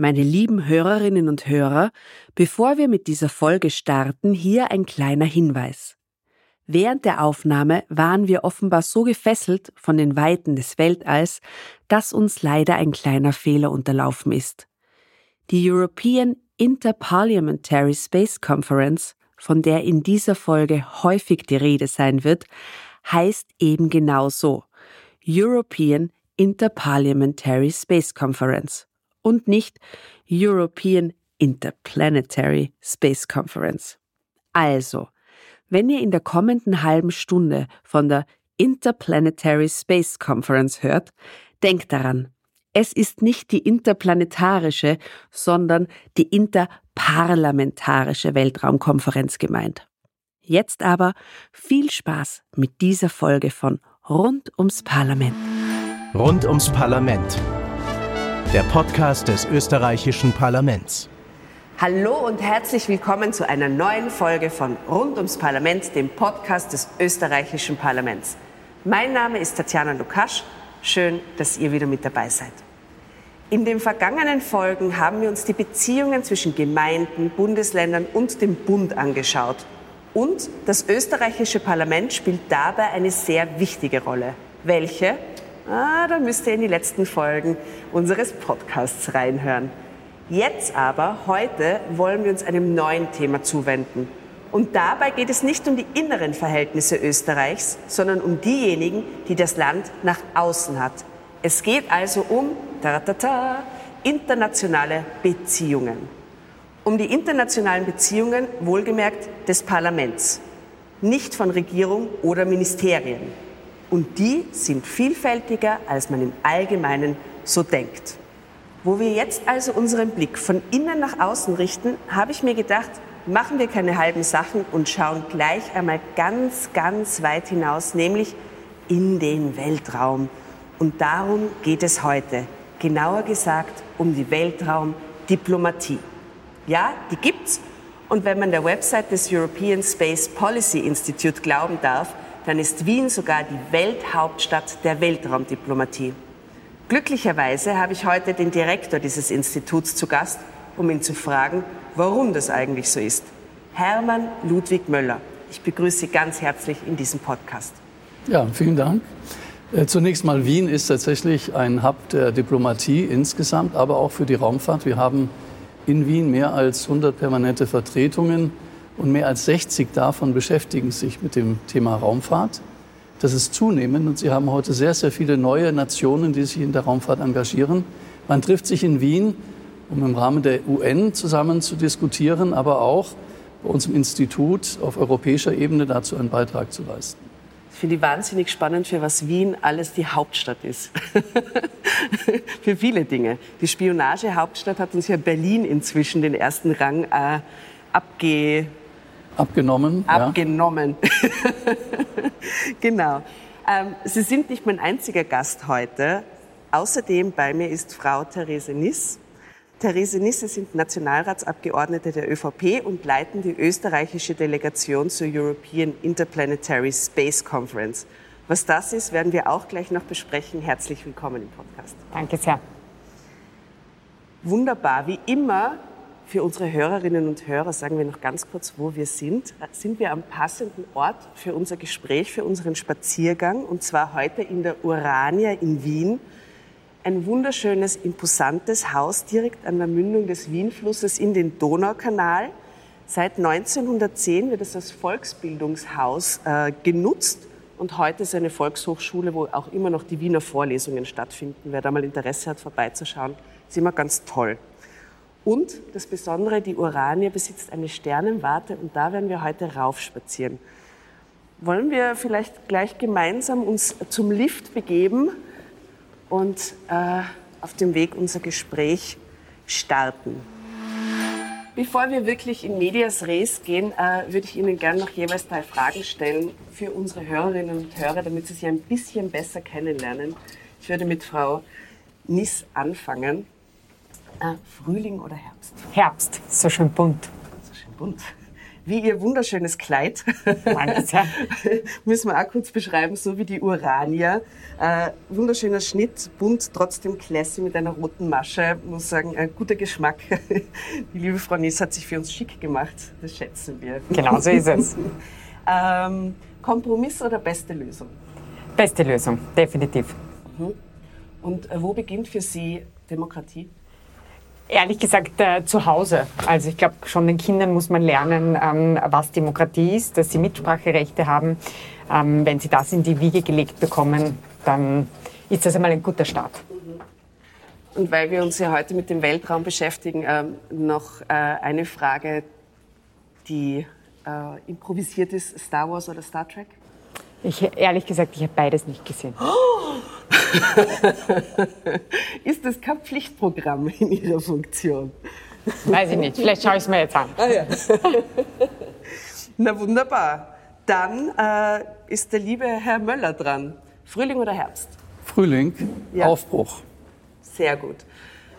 Meine lieben Hörerinnen und Hörer, bevor wir mit dieser Folge starten, hier ein kleiner Hinweis. Während der Aufnahme waren wir offenbar so gefesselt von den Weiten des Weltalls, dass uns leider ein kleiner Fehler unterlaufen ist. Die European Interparliamentary Space Conference, von der in dieser Folge häufig die Rede sein wird, heißt eben genau so. European Interparliamentary Space Conference und nicht European Interplanetary Space Conference. Also, wenn ihr in der kommenden halben Stunde von der Interplanetary Space Conference hört, denkt daran, es ist nicht die interplanetarische, sondern die interparlamentarische Weltraumkonferenz gemeint. Jetzt aber viel Spaß mit dieser Folge von Rund ums Parlament. Rund ums Parlament der Podcast des österreichischen Parlaments. Hallo und herzlich willkommen zu einer neuen Folge von Rund ums Parlament, dem Podcast des österreichischen Parlaments. Mein Name ist Tatjana Lukasch. Schön, dass ihr wieder mit dabei seid. In den vergangenen Folgen haben wir uns die Beziehungen zwischen Gemeinden, Bundesländern und dem Bund angeschaut. Und das österreichische Parlament spielt dabei eine sehr wichtige Rolle. Welche? Ah, da müsst ihr in die letzten Folgen unseres Podcasts reinhören. Jetzt aber, heute, wollen wir uns einem neuen Thema zuwenden. Und dabei geht es nicht um die inneren Verhältnisse Österreichs, sondern um diejenigen, die das Land nach außen hat. Es geht also um ta -ta -ta, internationale Beziehungen. Um die internationalen Beziehungen, wohlgemerkt, des Parlaments, nicht von Regierung oder Ministerien. Und die sind vielfältiger, als man im Allgemeinen so denkt. Wo wir jetzt also unseren Blick von innen nach außen richten, habe ich mir gedacht, machen wir keine halben Sachen und schauen gleich einmal ganz, ganz weit hinaus, nämlich in den Weltraum. Und darum geht es heute. Genauer gesagt um die Weltraumdiplomatie. Ja, die gibt's. Und wenn man der Website des European Space Policy Institute glauben darf, dann ist Wien sogar die Welthauptstadt der Weltraumdiplomatie. Glücklicherweise habe ich heute den Direktor dieses Instituts zu Gast, um ihn zu fragen, warum das eigentlich so ist. Hermann Ludwig Möller. Ich begrüße Sie ganz herzlich in diesem Podcast. Ja, vielen Dank. Äh, zunächst mal, Wien ist tatsächlich ein Hub der Diplomatie insgesamt, aber auch für die Raumfahrt. Wir haben in Wien mehr als 100 permanente Vertretungen und mehr als 60 davon beschäftigen sich mit dem Thema Raumfahrt. Das ist zunehmend und Sie haben heute sehr, sehr viele neue Nationen, die sich in der Raumfahrt engagieren. Man trifft sich in Wien, um im Rahmen der UN zusammen zu diskutieren, aber auch bei uns im Institut auf europäischer Ebene dazu einen Beitrag zu leisten. Ich finde wahnsinnig spannend, für was Wien alles die Hauptstadt ist. für viele Dinge. Die Spionagehauptstadt hat uns ja Berlin inzwischen den ersten Rang äh, abge Abgenommen. Abgenommen. Ja. genau. Ähm, Sie sind nicht mein einziger Gast heute. Außerdem bei mir ist Frau Therese Niss. Therese Nisse sind Nationalratsabgeordnete der ÖVP und leiten die österreichische Delegation zur European Interplanetary Space Conference. Was das ist, werden wir auch gleich noch besprechen. Herzlich willkommen im Podcast. Danke sehr. Wunderbar. Wie immer für unsere Hörerinnen und Hörer sagen wir noch ganz kurz, wo wir sind. Sind wir am passenden Ort für unser Gespräch, für unseren Spaziergang und zwar heute in der Urania in Wien. Ein wunderschönes, imposantes Haus direkt an der Mündung des Wienflusses in den Donaukanal. Seit 1910 wird es als Volksbildungshaus äh, genutzt und heute ist eine Volkshochschule, wo auch immer noch die Wiener Vorlesungen stattfinden. Wer da mal Interesse hat, vorbeizuschauen, ist immer ganz toll. Und das Besondere, die Uranie besitzt eine Sternenwarte und da werden wir heute raufspazieren. Wollen wir vielleicht gleich gemeinsam uns zum Lift begeben und äh, auf dem Weg unser Gespräch starten? Bevor wir wirklich in Medias Res gehen, äh, würde ich Ihnen gerne noch jeweils drei Fragen stellen für unsere Hörerinnen und Hörer, damit Sie sich ein bisschen besser kennenlernen. Ich würde mit Frau Niss anfangen. Äh, Frühling oder Herbst? Herbst, so schön bunt. So schön bunt. wie ihr wunderschönes Kleid. Müssen wir auch kurz beschreiben, so wie die Urania. Äh, wunderschöner Schnitt, bunt, trotzdem classy mit einer roten Masche. Muss sagen, ein guter Geschmack. Die liebe Frau Nies hat sich für uns schick gemacht. Das schätzen wir. Genau so ist es. ähm, Kompromiss oder beste Lösung? Beste Lösung, definitiv. Mhm. Und äh, wo beginnt für Sie Demokratie? Ehrlich gesagt, äh, zu Hause. Also ich glaube, schon den Kindern muss man lernen, ähm, was Demokratie ist, dass sie Mitspracherechte haben. Ähm, wenn sie das in die Wiege gelegt bekommen, dann ist das einmal ein guter Start. Und weil wir uns ja heute mit dem Weltraum beschäftigen, ähm, noch äh, eine Frage, die äh, improvisiert ist, Star Wars oder Star Trek? Ich, ehrlich gesagt, ich habe beides nicht gesehen. ist das kein Pflichtprogramm in Ihrer Funktion? Weiß ich nicht. Vielleicht schaue ich es mir jetzt an. Ah, ja. Na wunderbar. Dann äh, ist der liebe Herr Möller dran. Frühling oder Herbst? Frühling, ja. Aufbruch. Sehr gut.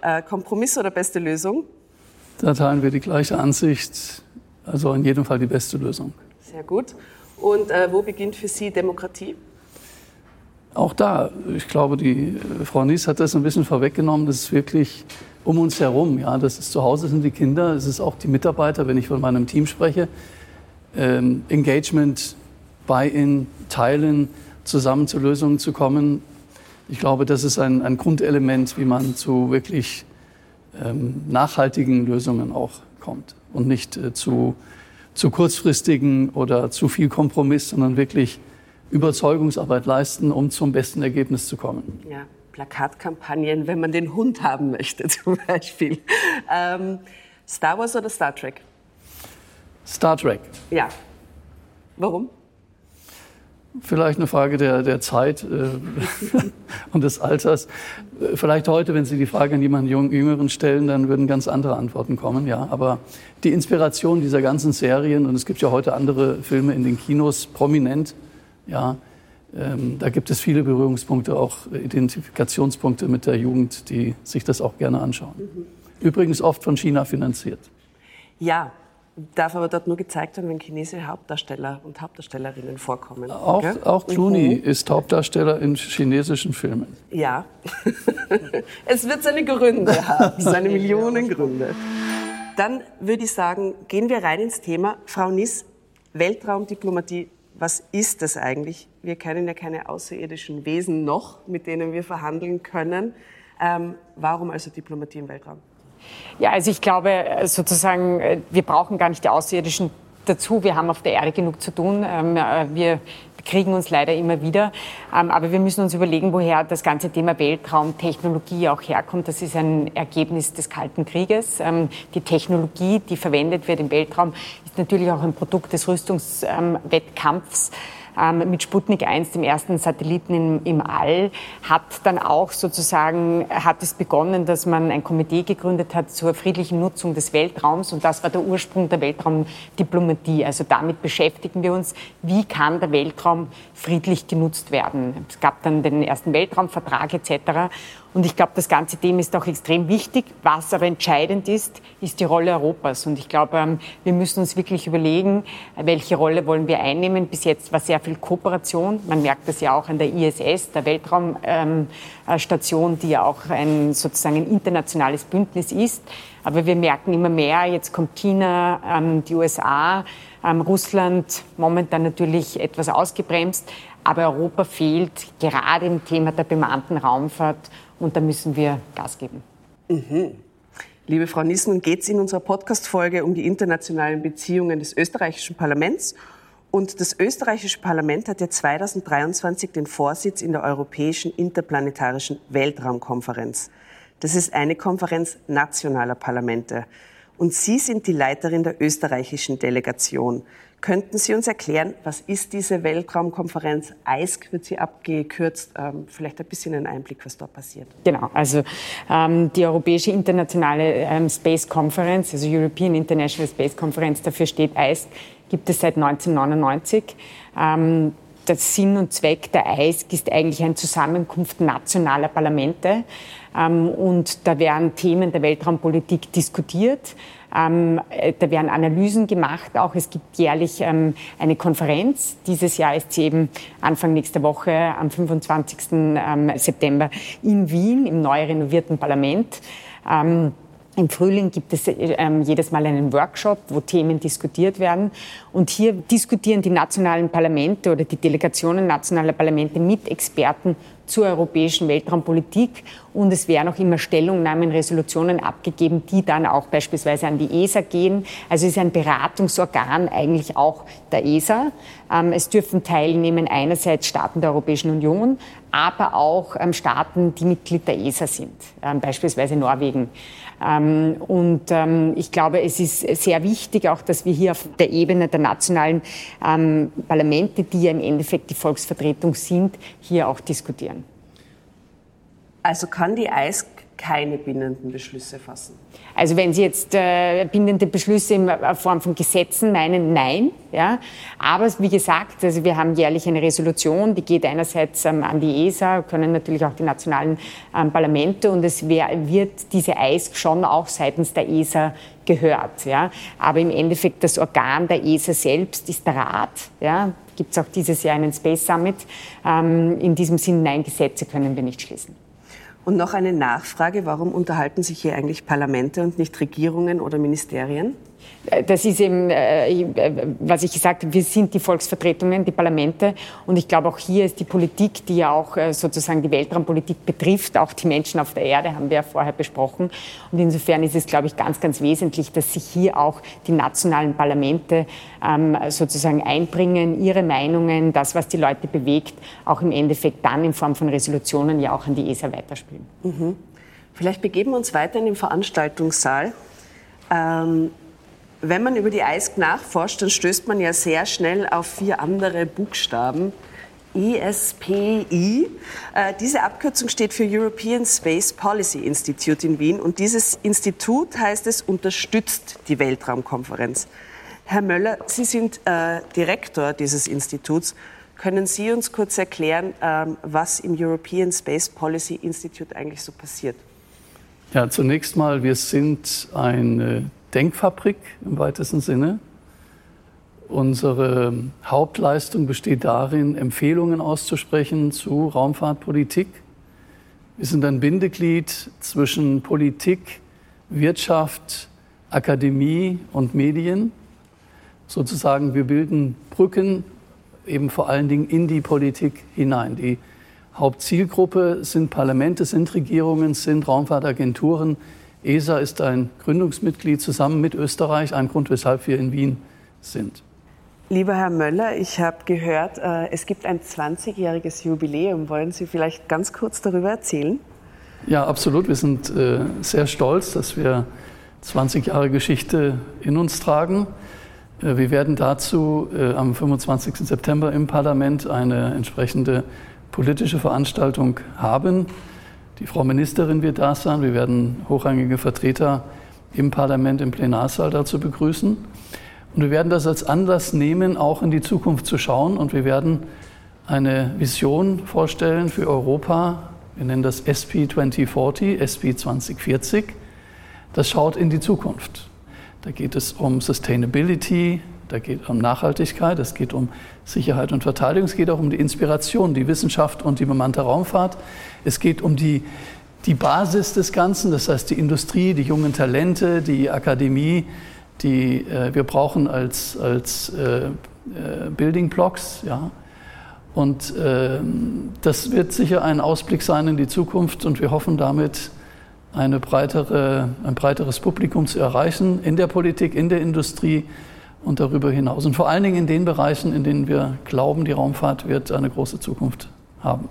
Äh, Kompromiss oder beste Lösung? Da teilen wir die gleiche Ansicht. Also in jedem Fall die beste Lösung. Sehr gut. Und äh, wo beginnt für Sie Demokratie? Auch da, ich glaube, die äh, Frau Nies hat das ein bisschen vorweggenommen. Das ist wirklich um uns herum. Ja, das ist zu Hause sind die Kinder, es ist auch die Mitarbeiter, wenn ich von meinem Team spreche. Ähm, Engagement, Buy-in, Teilen, zusammen zu Lösungen zu kommen. Ich glaube, das ist ein, ein Grundelement, wie man zu wirklich ähm, nachhaltigen Lösungen auch kommt und nicht äh, zu, zu kurzfristigen oder zu viel Kompromiss, sondern wirklich Überzeugungsarbeit leisten, um zum besten Ergebnis zu kommen. Ja, Plakatkampagnen, wenn man den Hund haben möchte zum Beispiel. Ähm, Star Wars oder Star Trek? Star Trek. Ja. Warum? Vielleicht eine Frage der, der Zeit äh, und des Alters. Vielleicht heute, wenn Sie die Frage an jemanden Jüngeren stellen, dann würden ganz andere Antworten kommen. Ja, aber die Inspiration dieser ganzen Serien und es gibt ja heute andere Filme in den Kinos prominent. Ja, ähm, da gibt es viele Berührungspunkte, auch Identifikationspunkte mit der Jugend, die sich das auch gerne anschauen. Mhm. Übrigens oft von China finanziert. Ja, darf aber dort nur gezeigt werden, wenn chinesische Hauptdarsteller und Hauptdarstellerinnen vorkommen. Auch, auch Clooney mhm. ist Hauptdarsteller in chinesischen Filmen. Ja, es wird seine Gründe haben, seine Millionen Gründe. Dann würde ich sagen, gehen wir rein ins Thema. Frau Niss, Weltraumdiplomatie, was ist das eigentlich? Wir kennen ja keine außerirdischen Wesen noch, mit denen wir verhandeln können. Ähm, warum also Diplomatie im Weltraum? Ja, also ich glaube äh, sozusagen, äh, wir brauchen gar nicht die Außerirdischen dazu. Wir haben auf der Erde genug zu tun. Ähm, äh, wir kriegen uns leider immer wieder. Ähm, aber wir müssen uns überlegen, woher das ganze Thema Weltraumtechnologie auch herkommt. Das ist ein Ergebnis des Kalten Krieges. Ähm, die Technologie, die verwendet wird im Weltraum, ist natürlich auch ein Produkt des Rüstungswettkampfs ähm, mit Sputnik 1, dem ersten Satelliten im, im All, hat dann auch sozusagen, hat es begonnen, dass man ein Komitee gegründet hat zur friedlichen Nutzung des Weltraums und das war der Ursprung der Weltraumdiplomatie. Also damit beschäftigen wir uns, wie kann der Weltraum friedlich genutzt werden. Es gab dann den ersten Weltraumvertrag etc. Und ich glaube, das ganze Thema ist auch extrem wichtig. Was aber entscheidend ist, ist die Rolle Europas. Und ich glaube, ähm, wir müssen uns wirklich überlegen, welche Rolle wollen wir einnehmen. Bis jetzt war sehr viel Kooperation. Man merkt das ja auch an der ISS, der Weltraumstation, die ja auch ein sozusagen ein internationales Bündnis ist. Aber wir merken immer mehr, jetzt kommt China, ähm, die USA, ähm, Russland momentan natürlich etwas ausgebremst. Aber Europa fehlt gerade im Thema der bemannten Raumfahrt und da müssen wir Gas geben. Mhm. Liebe Frau Nissen, geht es in unserer Podcast-Folge um die internationalen Beziehungen des österreichischen Parlaments. Und das österreichische Parlament hat ja 2023 den Vorsitz in der Europäischen Interplanetarischen Weltraumkonferenz. Das ist eine Konferenz nationaler Parlamente. Und Sie sind die Leiterin der österreichischen Delegation. Könnten Sie uns erklären, was ist diese Weltraumkonferenz? EISC wird sie abgekürzt. Ähm, vielleicht ein bisschen einen Einblick, was dort passiert. Genau, also ähm, die Europäische Internationale ähm, Space Conference, also European International Space Conference, dafür steht EISC, gibt es seit 1999. Ähm, der Sinn und Zweck der EISC ist eigentlich eine Zusammenkunft nationaler Parlamente. Ähm, und da werden Themen der Weltraumpolitik diskutiert. Ähm, äh, da werden Analysen gemacht. Auch es gibt jährlich ähm, eine Konferenz. Dieses Jahr ist sie eben Anfang nächster Woche am 25. Ähm, September in Wien im neu renovierten Parlament. Ähm, im Frühling gibt es ähm, jedes Mal einen Workshop, wo Themen diskutiert werden. Und hier diskutieren die nationalen Parlamente oder die Delegationen nationaler Parlamente mit Experten zur europäischen Weltraumpolitik. Und es werden auch immer Stellungnahmen, Resolutionen abgegeben, die dann auch beispielsweise an die ESA gehen. Also es ist ein Beratungsorgan eigentlich auch der ESA. Ähm, es dürfen teilnehmen einerseits Staaten der Europäischen Union, aber auch ähm, Staaten, die Mitglied der ESA sind, ähm, beispielsweise Norwegen. Ähm, und ähm, ich glaube, es ist sehr wichtig auch, dass wir hier auf der Ebene der nationalen ähm, Parlamente, die ja im Endeffekt die Volksvertretung sind, hier auch diskutieren. Also kann die EISC keine bindenden Beschlüsse fassen? Also wenn Sie jetzt äh, bindende Beschlüsse in Form von Gesetzen meinen, nein. Ja. Aber wie gesagt, also wir haben jährlich eine Resolution, die geht einerseits ähm, an die ESA, können natürlich auch die nationalen ähm, Parlamente und es wär, wird diese EISC schon auch seitens der ESA gehört. Ja. Aber im Endeffekt das Organ der ESA selbst ist der Rat. Ja. Gibt es auch dieses Jahr einen Space Summit. Ähm, in diesem Sinn, nein, Gesetze können wir nicht schließen. Und noch eine Nachfrage, warum unterhalten sich hier eigentlich Parlamente und nicht Regierungen oder Ministerien? Das ist eben, äh, was ich gesagt habe, wir sind die Volksvertretungen, die Parlamente. Und ich glaube, auch hier ist die Politik, die ja auch äh, sozusagen die Weltraumpolitik betrifft, auch die Menschen auf der Erde, haben wir ja vorher besprochen. Und insofern ist es, glaube ich, ganz, ganz wesentlich, dass sich hier auch die nationalen Parlamente ähm, sozusagen einbringen, ihre Meinungen, das, was die Leute bewegt, auch im Endeffekt dann in Form von Resolutionen ja auch an die ESA weiterspielen. Mhm. Vielleicht begeben wir uns weiter in den Veranstaltungssaal. Ähm wenn man über die EISC nachforscht, dann stößt man ja sehr schnell auf vier andere Buchstaben. ESPI. Äh, diese Abkürzung steht für European Space Policy Institute in Wien und dieses Institut, heißt es, unterstützt die Weltraumkonferenz. Herr Möller, Sie sind äh, Direktor dieses Instituts. Können Sie uns kurz erklären, ähm, was im European Space Policy Institute eigentlich so passiert? Ja, zunächst mal, wir sind ein Denkfabrik im weitesten Sinne. Unsere Hauptleistung besteht darin, Empfehlungen auszusprechen zu Raumfahrtpolitik. Wir sind ein Bindeglied zwischen Politik, Wirtschaft, Akademie und Medien. Sozusagen, wir bilden Brücken eben vor allen Dingen in die Politik hinein. Die Hauptzielgruppe sind Parlamente, sind Regierungen, sind Raumfahrtagenturen, ESA ist ein Gründungsmitglied zusammen mit Österreich, ein Grund, weshalb wir in Wien sind. Lieber Herr Möller, ich habe gehört, äh, es gibt ein 20-jähriges Jubiläum. Wollen Sie vielleicht ganz kurz darüber erzählen? Ja, absolut. Wir sind äh, sehr stolz, dass wir 20 Jahre Geschichte in uns tragen. Äh, wir werden dazu am 25. September im Parlament eine entsprechende politische Veranstaltung haben. Die Frau Ministerin wird da sein. Wir werden hochrangige Vertreter im Parlament, im Plenarsaal dazu begrüßen. Und wir werden das als Anlass nehmen, auch in die Zukunft zu schauen. Und wir werden eine Vision vorstellen für Europa. Wir nennen das SP 2040, SP 2040. Das schaut in die Zukunft. Da geht es um Sustainability, da geht um Nachhaltigkeit, es geht um Sicherheit und Verteidigung, es geht auch um die Inspiration, die Wissenschaft und die bemannte Raumfahrt. Es geht um die, die Basis des Ganzen, das heißt die Industrie, die jungen Talente, die Akademie, die äh, wir brauchen als, als äh, äh Building Blocks. Ja. Und äh, das wird sicher ein Ausblick sein in die Zukunft und wir hoffen damit, eine breitere, ein breiteres Publikum zu erreichen in der Politik, in der Industrie, und darüber hinaus. Und vor allen Dingen in den Bereichen, in denen wir glauben, die Raumfahrt wird eine große Zukunft haben.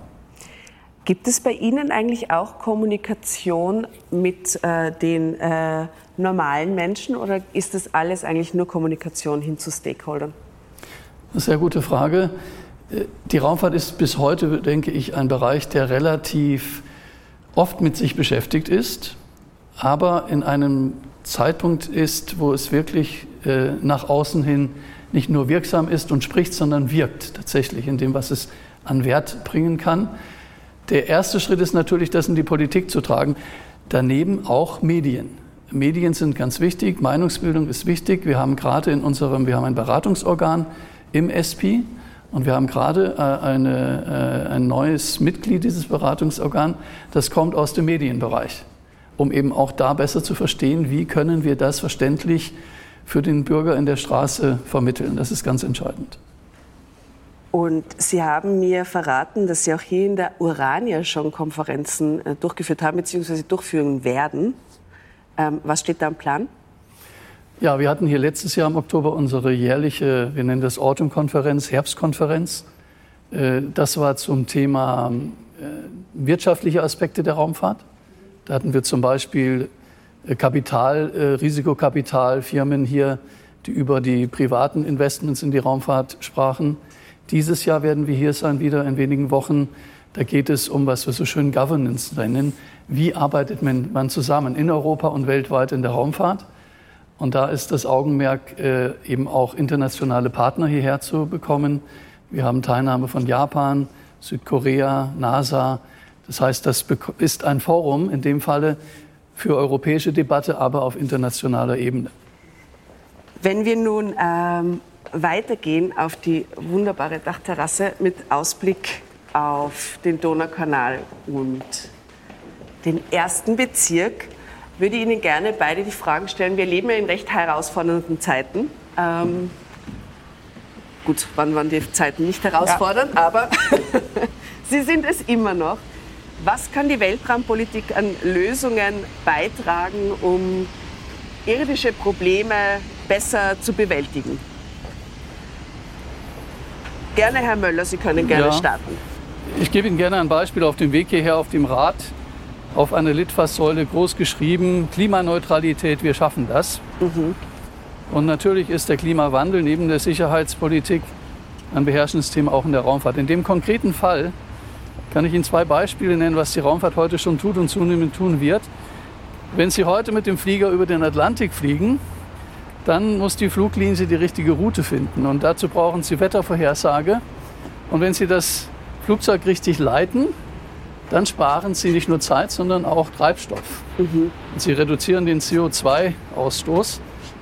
Gibt es bei Ihnen eigentlich auch Kommunikation mit äh, den äh, normalen Menschen oder ist das alles eigentlich nur Kommunikation hin zu Stakeholdern? Eine sehr gute Frage. Äh, die Raumfahrt ist bis heute, denke ich, ein Bereich, der relativ oft mit sich beschäftigt ist, aber in einem Zeitpunkt ist, wo es wirklich äh, nach außen hin nicht nur wirksam ist und spricht, sondern wirkt tatsächlich in dem, was es an Wert bringen kann. Der erste Schritt ist natürlich, das in die Politik zu tragen. Daneben auch Medien. Medien sind ganz wichtig, Meinungsbildung ist wichtig. Wir haben gerade in unserem, wir haben ein Beratungsorgan im SP und wir haben gerade äh, eine, äh, ein neues Mitglied dieses Beratungsorgan, das kommt aus dem Medienbereich, um eben auch da besser zu verstehen, wie können wir das verständlich für den Bürger in der Straße vermitteln. Das ist ganz entscheidend. Und Sie haben mir verraten, dass Sie auch hier in der Urania schon Konferenzen äh, durchgeführt haben bzw. durchführen werden. Ähm, was steht da im Plan? Ja, wir hatten hier letztes Jahr im Oktober unsere jährliche, wir nennen das Autumn-Konferenz, Herbstkonferenz. Äh, das war zum Thema äh, wirtschaftliche Aspekte der Raumfahrt. Da hatten wir zum Beispiel Kapital, Risikokapitalfirmen hier, die über die privaten Investments in die Raumfahrt sprachen. Dieses Jahr werden wir hier sein, wieder in wenigen Wochen. Da geht es um, was wir so schön Governance nennen. Wie arbeitet man zusammen in Europa und weltweit in der Raumfahrt? Und da ist das Augenmerk, äh, eben auch internationale Partner hierher zu bekommen. Wir haben Teilnahme von Japan, Südkorea, NASA. Das heißt, das ist ein Forum in dem Falle für europäische Debatte, aber auf internationaler Ebene. Wenn wir nun ähm, weitergehen auf die wunderbare Dachterrasse mit Ausblick auf den Donaukanal und den ersten Bezirk, würde ich Ihnen gerne beide die Fragen stellen. Wir leben ja in recht herausfordernden Zeiten. Ähm, gut, wann waren die Zeiten nicht herausfordernd, ja. aber sie sind es immer noch. Was kann die Weltraumpolitik an Lösungen beitragen, um irdische Probleme besser zu bewältigen? Gerne, Herr Möller, Sie können gerne ja. starten. Ich gebe Ihnen gerne ein Beispiel auf dem Weg hierher auf dem Rad. Auf einer Litfaßsäule groß geschrieben, Klimaneutralität, wir schaffen das. Mhm. Und natürlich ist der Klimawandel neben der Sicherheitspolitik ein beherrschendes Thema auch in der Raumfahrt. In dem konkreten Fall kann ich Ihnen zwei Beispiele nennen, was die Raumfahrt heute schon tut und zunehmend tun wird. Wenn Sie heute mit dem Flieger über den Atlantik fliegen, dann muss die Fluglinie die richtige Route finden. Und dazu brauchen Sie Wettervorhersage. Und wenn Sie das Flugzeug richtig leiten, dann sparen Sie nicht nur Zeit, sondern auch Treibstoff. Mhm. Sie reduzieren den CO2-Ausstoß.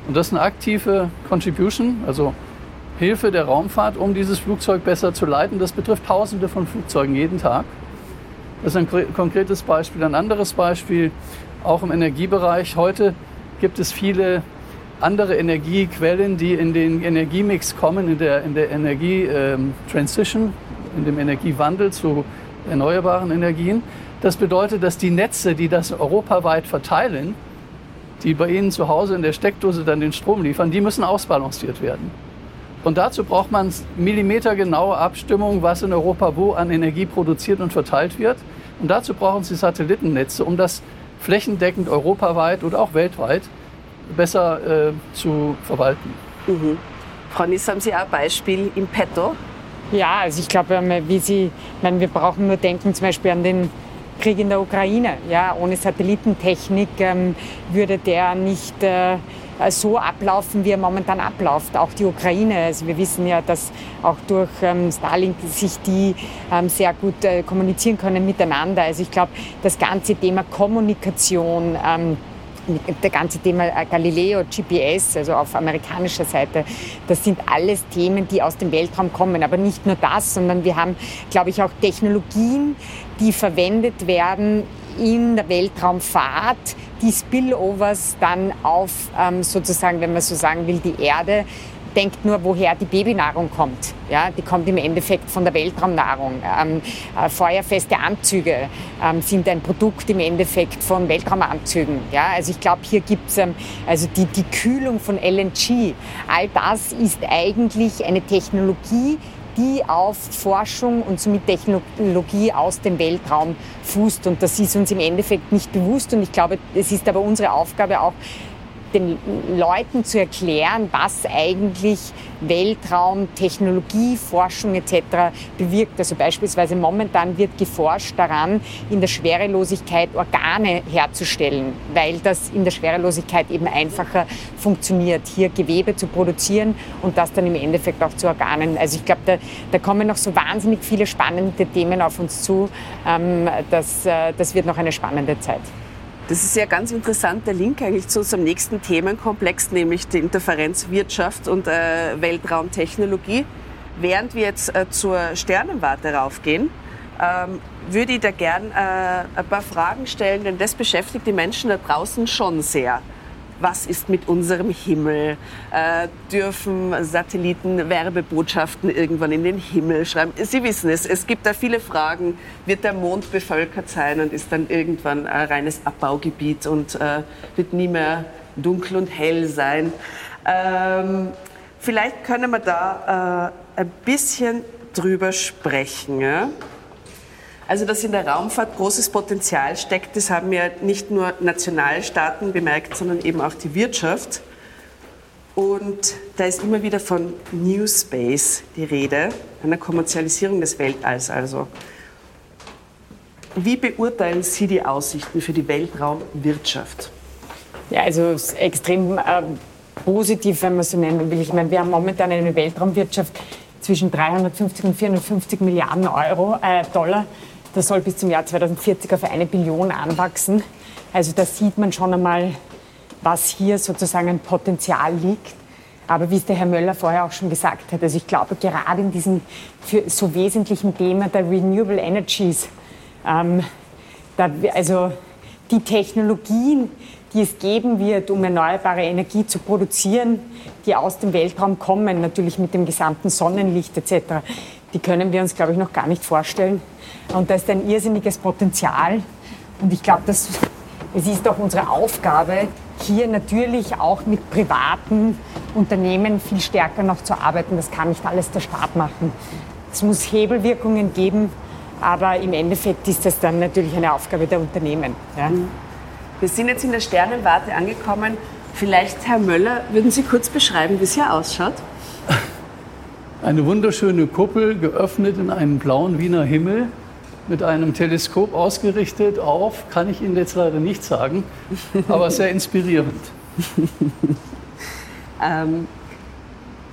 Und das ist eine aktive Contribution, also Hilfe der Raumfahrt, um dieses Flugzeug besser zu leiten. Das betrifft Tausende von Flugzeugen jeden Tag. Das ist ein konkretes Beispiel. Ein anderes Beispiel, auch im Energiebereich. Heute gibt es viele andere Energiequellen, die in den Energiemix kommen, in der, in der Energietransition, ähm, in dem Energiewandel zu erneuerbaren Energien. Das bedeutet, dass die Netze, die das europaweit verteilen, die bei Ihnen zu Hause in der Steckdose dann den Strom liefern, die müssen ausbalanciert werden. Und dazu braucht man millimetergenaue Abstimmung, was in Europa wo an Energie produziert und verteilt wird. Und dazu brauchen Sie Satellitennetze, um das flächendeckend europaweit oder auch weltweit besser äh, zu verwalten. Mhm. Frau Niss, haben Sie auch ein Beispiel im Petto? Ja, also ich glaube, wie Sie, meine, wir brauchen nur denken zum Beispiel an den Krieg in der Ukraine. Ja, ohne Satellitentechnik ähm, würde der nicht äh, so ablaufen, wie er momentan abläuft. Auch die Ukraine. Also wir wissen ja, dass auch durch ähm, Starlink sich die ähm, sehr gut äh, kommunizieren können miteinander. Also ich glaube, das ganze Thema Kommunikation, ähm, der ganze Thema äh, Galileo, GPS, also auf amerikanischer Seite, das sind alles Themen, die aus dem Weltraum kommen. Aber nicht nur das, sondern wir haben, glaube ich, auch Technologien, die verwendet werden in der Weltraumfahrt, die Spillovers dann auf ähm, sozusagen, wenn man so sagen will, die Erde denkt nur, woher die Babynahrung kommt. Ja, die kommt im Endeffekt von der Weltraumnahrung. Ähm, äh, feuerfeste Anzüge ähm, sind ein Produkt im Endeffekt von Weltraumanzügen. Ja, also ich glaube, hier gibt es ähm, also die, die Kühlung von LNG. All das ist eigentlich eine Technologie, die auf Forschung und somit Technologie aus dem Weltraum fußt. Und das ist uns im Endeffekt nicht bewusst. Und ich glaube, es ist aber unsere Aufgabe auch, den Leuten zu erklären, was eigentlich Weltraum, Technologie, Forschung etc. bewirkt. Also beispielsweise momentan wird geforscht daran, in der Schwerelosigkeit Organe herzustellen, weil das in der Schwerelosigkeit eben einfacher funktioniert, hier Gewebe zu produzieren und das dann im Endeffekt auch zu Organen. Also ich glaube, da, da kommen noch so wahnsinnig viele spannende Themen auf uns zu. Ähm, das, äh, das wird noch eine spannende Zeit. Das ist ja ganz interessant, der Link eigentlich zu unserem nächsten Themenkomplex, nämlich die Interferenz Wirtschaft und äh, Weltraumtechnologie. Während wir jetzt äh, zur Sternenwarte raufgehen, ähm, würde ich da gern äh, ein paar Fragen stellen, denn das beschäftigt die Menschen da draußen schon sehr was ist mit unserem Himmel? Äh, dürfen Satelliten Werbebotschaften irgendwann in den Himmel schreiben? Sie wissen es, es gibt da viele Fragen. Wird der Mond bevölkert sein und ist dann irgendwann ein reines Abbaugebiet und äh, wird nie mehr dunkel und hell sein? Ähm, vielleicht können wir da äh, ein bisschen drüber sprechen. Ja? Also dass in der Raumfahrt großes Potenzial steckt, das haben ja nicht nur Nationalstaaten bemerkt, sondern eben auch die Wirtschaft. Und da ist immer wieder von New Space die Rede, einer Kommerzialisierung des Weltalls also. Wie beurteilen Sie die Aussichten für die Weltraumwirtschaft? Ja, also extrem äh, positiv, wenn man so nennen will. Ich meine, wir haben momentan eine Weltraumwirtschaft zwischen 350 und 450 Milliarden Euro, äh, Dollar. Das soll bis zum Jahr 2040 auf eine Billion anwachsen. Also da sieht man schon einmal, was hier sozusagen ein Potenzial liegt. Aber wie es der Herr Möller vorher auch schon gesagt hat, also ich glaube gerade in diesem für so wesentlichen Thema der Renewable Energies, ähm, da, also die Technologien, die es geben wird, um erneuerbare Energie zu produzieren, die aus dem Weltraum kommen, natürlich mit dem gesamten Sonnenlicht etc., die können wir uns, glaube ich, noch gar nicht vorstellen. Und da ist ein irrsinniges Potenzial. Und ich glaube, es ist auch unsere Aufgabe, hier natürlich auch mit privaten Unternehmen viel stärker noch zu arbeiten. Das kann nicht alles der Staat machen. Es muss Hebelwirkungen geben, aber im Endeffekt ist das dann natürlich eine Aufgabe der Unternehmen. Ja. Mhm. Wir sind jetzt in der Sternenwarte angekommen. Vielleicht, Herr Möller, würden Sie kurz beschreiben, wie es hier ausschaut? Eine wunderschöne Kuppel, geöffnet in einen blauen Wiener Himmel, mit einem Teleskop ausgerichtet auf, kann ich Ihnen jetzt leider nicht sagen, aber sehr inspirierend. ähm,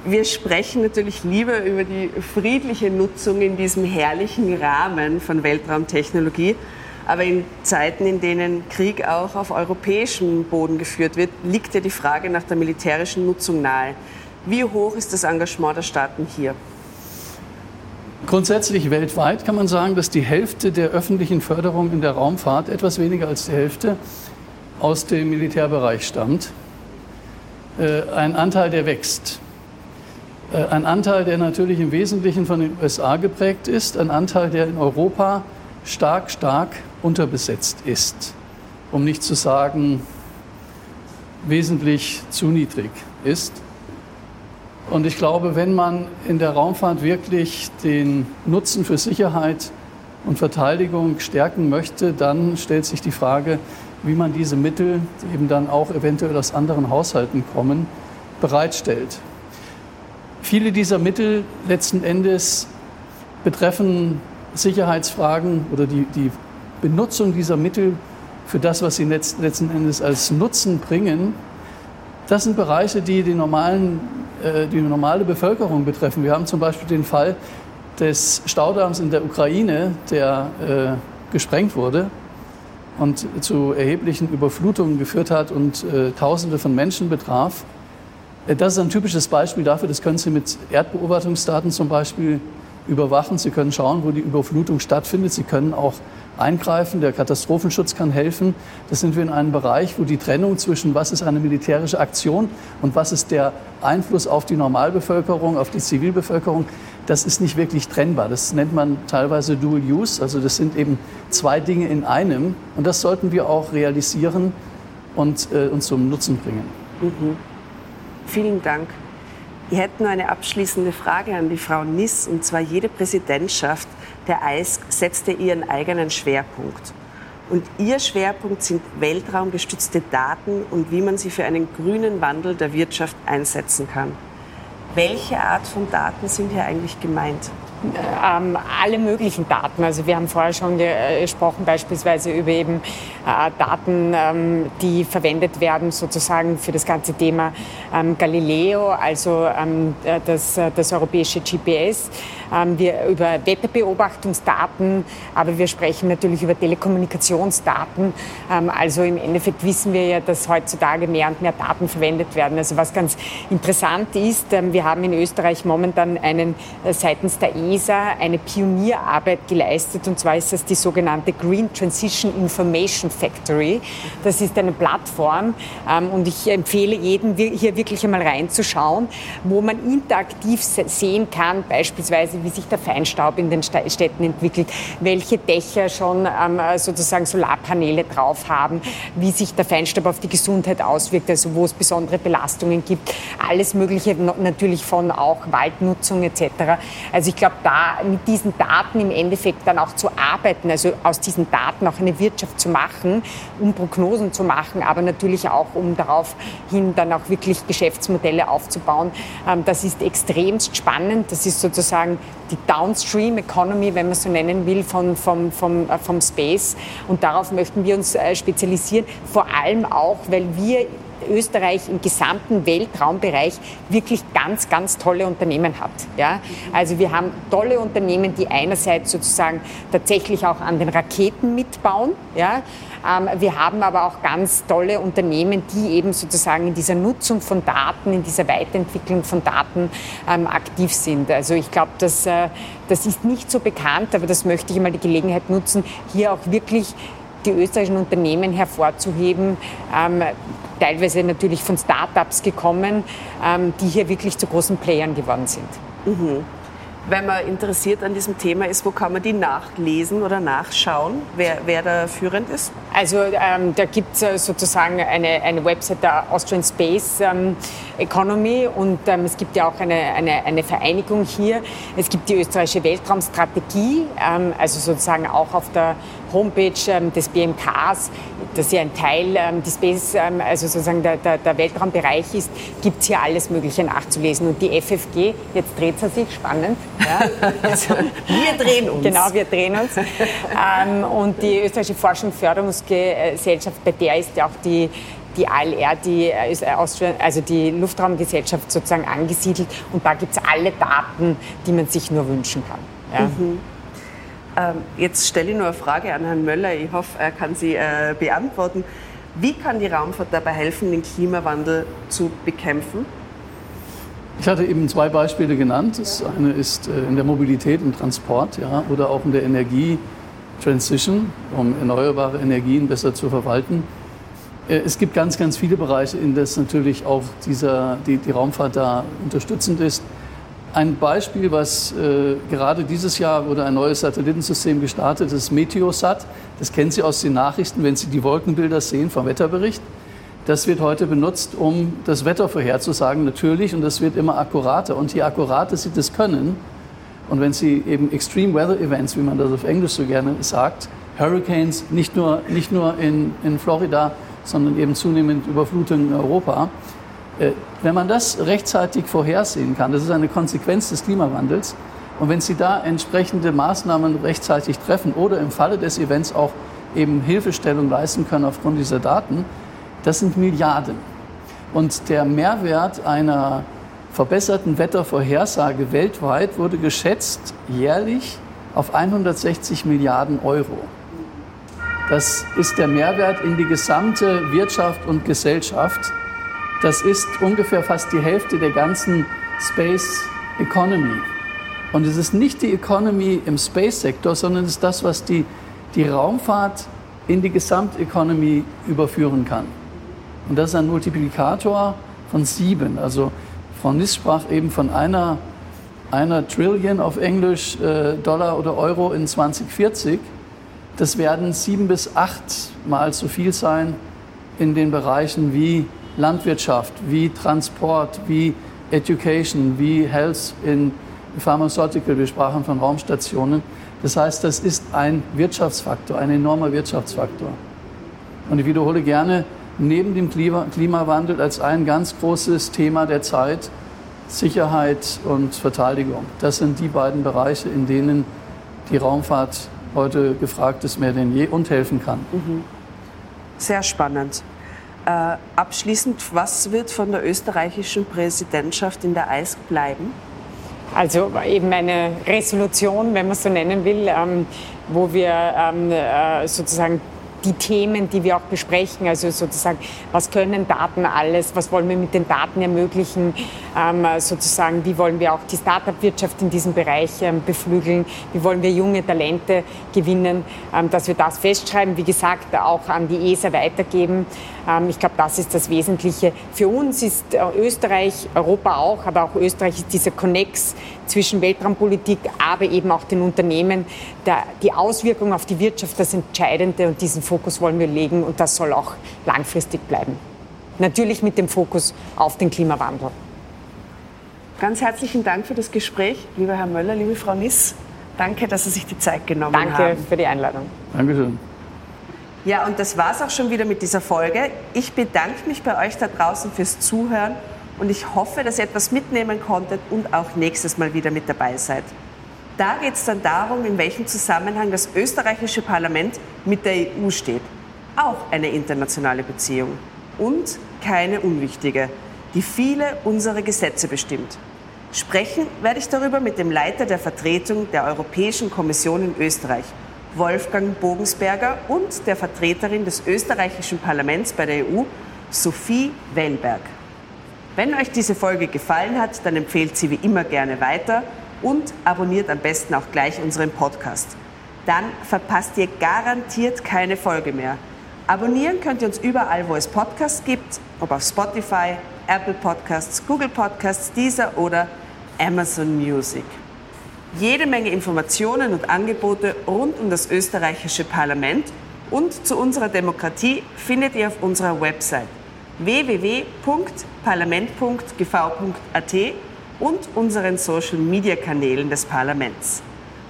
wir sprechen natürlich lieber über die friedliche Nutzung in diesem herrlichen Rahmen von Weltraumtechnologie. Aber in Zeiten, in denen Krieg auch auf europäischem Boden geführt wird, liegt ja die Frage nach der militärischen Nutzung nahe. Wie hoch ist das Engagement der Staaten hier? Grundsätzlich weltweit kann man sagen, dass die Hälfte der öffentlichen Förderung in der Raumfahrt, etwas weniger als die Hälfte, aus dem Militärbereich stammt. Äh, ein Anteil, der wächst. Äh, ein Anteil, der natürlich im Wesentlichen von den USA geprägt ist, ein Anteil, der in Europa stark, stark unterbesetzt ist, um nicht zu sagen wesentlich zu niedrig ist. Und ich glaube, wenn man in der Raumfahrt wirklich den Nutzen für Sicherheit und Verteidigung stärken möchte, dann stellt sich die Frage, wie man diese Mittel, die eben dann auch eventuell aus anderen Haushalten kommen, bereitstellt. Viele dieser Mittel letzten Endes betreffen Sicherheitsfragen oder die, die Benutzung dieser Mittel für das, was sie letzten Endes als Nutzen bringen. Das sind Bereiche, die die, normalen, äh, die normale Bevölkerung betreffen. Wir haben zum Beispiel den Fall des Staudamms in der Ukraine, der äh, gesprengt wurde und zu erheblichen Überflutungen geführt hat und äh, Tausende von Menschen betraf. Das ist ein typisches Beispiel dafür, das können Sie mit Erdbeobachtungsdaten zum Beispiel überwachen. Sie können schauen, wo die Überflutung stattfindet. Sie können auch eingreifen. Der Katastrophenschutz kann helfen. Das sind wir in einem Bereich, wo die Trennung zwischen was ist eine militärische Aktion und was ist der Einfluss auf die Normalbevölkerung, auf die Zivilbevölkerung, das ist nicht wirklich trennbar. Das nennt man teilweise Dual Use. Also das sind eben zwei Dinge in einem. Und das sollten wir auch realisieren und äh, uns zum Nutzen bringen. Mhm. Vielen Dank. Ich hätte nur eine abschließende Frage an die Frau Niss, und zwar jede Präsidentschaft der EISC setzte ihren eigenen Schwerpunkt. Und ihr Schwerpunkt sind weltraumgestützte Daten und wie man sie für einen grünen Wandel der Wirtschaft einsetzen kann. Welche Art von Daten sind hier eigentlich gemeint? ähm, alle möglichen Daten. Also wir haben vorher schon äh, gesprochen beispielsweise über eben äh, Daten, ähm, die verwendet werden sozusagen für das ganze Thema ähm, Galileo, also ähm, äh, das, äh, das europäische GPS. Ähm, wir über Wetterbeobachtungsdaten, aber wir sprechen natürlich über Telekommunikationsdaten. Ähm, also im Endeffekt wissen wir ja, dass heutzutage mehr und mehr Daten verwendet werden. Also was ganz interessant ist, wir haben in Österreich momentan einen seitens der ESA eine Pionierarbeit geleistet und zwar ist das die sogenannte Green Transition Information Factory. Das ist eine Plattform ähm, und ich empfehle jedem hier wirklich einmal reinzuschauen, wo man interaktiv sehen kann, beispielsweise wie sich der Feinstaub in den Städten entwickelt, welche Dächer schon ähm, sozusagen Solarpaneele drauf haben, wie sich der Feinstaub auf die Gesundheit auswirkt, also wo es besondere Belastungen gibt, alles Mögliche natürlich von auch Waldnutzung etc. Also ich glaube, da mit diesen Daten im Endeffekt dann auch zu arbeiten, also aus diesen Daten auch eine Wirtschaft zu machen, um Prognosen zu machen, aber natürlich auch, um darauf hin dann auch wirklich Geschäftsmodelle aufzubauen. Ähm, das ist extremst spannend. Das ist sozusagen die Downstream Economy, wenn man so nennen will, von, vom, vom, äh, vom Space. Und darauf möchten wir uns äh, spezialisieren, vor allem auch, weil wir Österreich im gesamten Weltraumbereich wirklich ganz, ganz tolle Unternehmen hat. Ja? Also wir haben tolle Unternehmen, die einerseits sozusagen tatsächlich auch an den Raketen mitbauen. Ja? Ähm, wir haben aber auch ganz tolle Unternehmen, die eben sozusagen in dieser Nutzung von Daten, in dieser Weiterentwicklung von Daten ähm, aktiv sind. Also ich glaube, das, äh, das ist nicht so bekannt, aber das möchte ich mal die Gelegenheit nutzen, hier auch wirklich die österreichischen Unternehmen hervorzuheben, ähm, teilweise natürlich von Start-ups gekommen, ähm, die hier wirklich zu großen Playern geworden sind. Mhm. Wenn man interessiert an diesem Thema ist, wo kann man die nachlesen oder nachschauen, wer, wer da führend ist? Also ähm, da gibt es äh, sozusagen eine, eine Website der Austrian Space ähm, Economy und ähm, es gibt ja auch eine, eine, eine Vereinigung hier. Es gibt die österreichische Weltraumstrategie, ähm, also sozusagen auch auf der Homepage ähm, des BMKs, das ja ein Teil ähm, des Space, ähm, also sozusagen der, der, der Weltraumbereich ist, gibt es hier alles Mögliche nachzulesen. Und die FFG, jetzt dreht sie sich, spannend. Ja? Also, wir drehen uns. Genau, wir drehen uns. ähm, und die österreichische Forschung und Förderungsgesellschaft, bei der ist ja auch die die ALR, die, äh, also die Luftraumgesellschaft sozusagen angesiedelt. Und da gibt es alle Daten, die man sich nur wünschen kann. Ja. Mhm. Ähm, jetzt stelle ich nur eine Frage an Herrn Möller. Ich hoffe, er kann sie äh, beantworten. Wie kann die Raumfahrt dabei helfen, den Klimawandel zu bekämpfen? Ich hatte eben zwei Beispiele genannt. Das eine ist äh, in der Mobilität und Transport ja, oder auch in der Energietransition, um erneuerbare Energien besser zu verwalten. Äh, es gibt ganz, ganz viele Bereiche, in denen natürlich auch dieser, die, die Raumfahrt da unterstützend ist. Ein Beispiel, was äh, gerade dieses Jahr wurde ein neues Satellitensystem gestartet, das Meteosat. Das kennen Sie aus den Nachrichten, wenn Sie die Wolkenbilder sehen vom Wetterbericht. Das wird heute benutzt, um das Wetter vorherzusagen, natürlich, und das wird immer akkurater. Und je akkurater Sie das können, und wenn Sie eben Extreme Weather Events, wie man das auf Englisch so gerne sagt, Hurricanes, nicht nur, nicht nur in, in Florida, sondern eben zunehmend Überflutungen in Europa, äh, wenn man das rechtzeitig vorhersehen kann, das ist eine Konsequenz des Klimawandels, und wenn Sie da entsprechende Maßnahmen rechtzeitig treffen oder im Falle des Events auch eben Hilfestellung leisten können aufgrund dieser Daten, das sind Milliarden. Und der Mehrwert einer verbesserten Wettervorhersage weltweit wurde geschätzt jährlich auf 160 Milliarden Euro. Das ist der Mehrwert in die gesamte Wirtschaft und Gesellschaft das ist ungefähr fast die Hälfte der ganzen Space Economy. Und es ist nicht die Economy im Space-Sektor, sondern es ist das, was die, die Raumfahrt in die Gesamteconomy überführen kann. Und das ist ein Multiplikator von sieben. Also Frau Niss sprach eben von einer, einer Trillion auf Englisch äh, Dollar oder Euro in 2040. Das werden sieben bis acht Mal so viel sein in den Bereichen wie Landwirtschaft, wie Transport, wie Education, wie Health in Pharmaceutical, wir sprachen von Raumstationen. Das heißt, das ist ein Wirtschaftsfaktor, ein enormer Wirtschaftsfaktor. Und ich wiederhole gerne, neben dem Klimawandel als ein ganz großes Thema der Zeit Sicherheit und Verteidigung. Das sind die beiden Bereiche, in denen die Raumfahrt heute gefragt ist mehr denn je und helfen kann. Mhm. Sehr spannend. Äh, abschließend, was wird von der österreichischen Präsidentschaft in der EISC bleiben? Also eben eine Resolution, wenn man es so nennen will, ähm, wo wir ähm, äh, sozusagen die Themen, die wir auch besprechen, also sozusagen, was können Daten alles, was wollen wir mit den Daten ermöglichen, sozusagen, wie wollen wir auch die Start-up-Wirtschaft in diesem Bereich ähm, beflügeln, wie wollen wir junge Talente gewinnen, ähm, dass wir das festschreiben, wie gesagt, auch an die ESA weitergeben. Ähm, ich glaube, das ist das Wesentliche. Für uns ist äh, Österreich, Europa auch, aber auch Österreich ist dieser Connex zwischen Weltraumpolitik, aber eben auch den Unternehmen, die Auswirkung auf die Wirtschaft das Entscheidende und diesen Fokus wollen wir legen und das soll auch langfristig bleiben. Natürlich mit dem Fokus auf den Klimawandel. Ganz herzlichen Dank für das Gespräch, lieber Herr Möller, liebe Frau Niss. Danke, dass Sie sich die Zeit genommen Danke haben. Danke für die Einladung. Dankeschön. Ja, und das war's auch schon wieder mit dieser Folge. Ich bedanke mich bei euch da draußen fürs Zuhören und ich hoffe, dass ihr etwas mitnehmen konntet und auch nächstes Mal wieder mit dabei seid. Da geht es dann darum, in welchem Zusammenhang das österreichische Parlament mit der EU steht. Auch eine internationale Beziehung. Und keine unwichtige, die viele unserer Gesetze bestimmt. Sprechen werde ich darüber mit dem Leiter der Vertretung der Europäischen Kommission in Österreich, Wolfgang Bogensberger, und der Vertreterin des österreichischen Parlaments bei der EU, Sophie Wellberg. Wenn euch diese Folge gefallen hat, dann empfehlt sie wie immer gerne weiter und abonniert am besten auch gleich unseren Podcast. Dann verpasst ihr garantiert keine Folge mehr. Abonnieren könnt ihr uns überall, wo es Podcasts gibt, ob auf Spotify, Apple Podcasts, Google Podcasts, Deezer oder Amazon Music. Jede Menge Informationen und Angebote rund um das österreichische Parlament und zu unserer Demokratie findet ihr auf unserer Website www.parlament.gv.at und unseren Social-Media-Kanälen des Parlaments.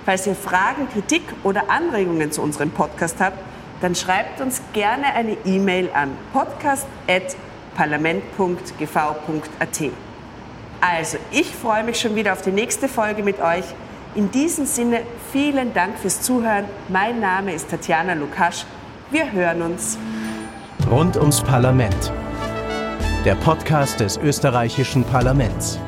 Falls ihr Fragen, Kritik oder Anregungen zu unserem Podcast habt, dann schreibt uns gerne eine E-Mail an podcast.parlament.gv.at. Also, ich freue mich schon wieder auf die nächste Folge mit euch. In diesem Sinne, vielen Dank fürs Zuhören. Mein Name ist Tatjana Lukasch. Wir hören uns. Rund ums Parlament. Der Podcast des österreichischen Parlaments.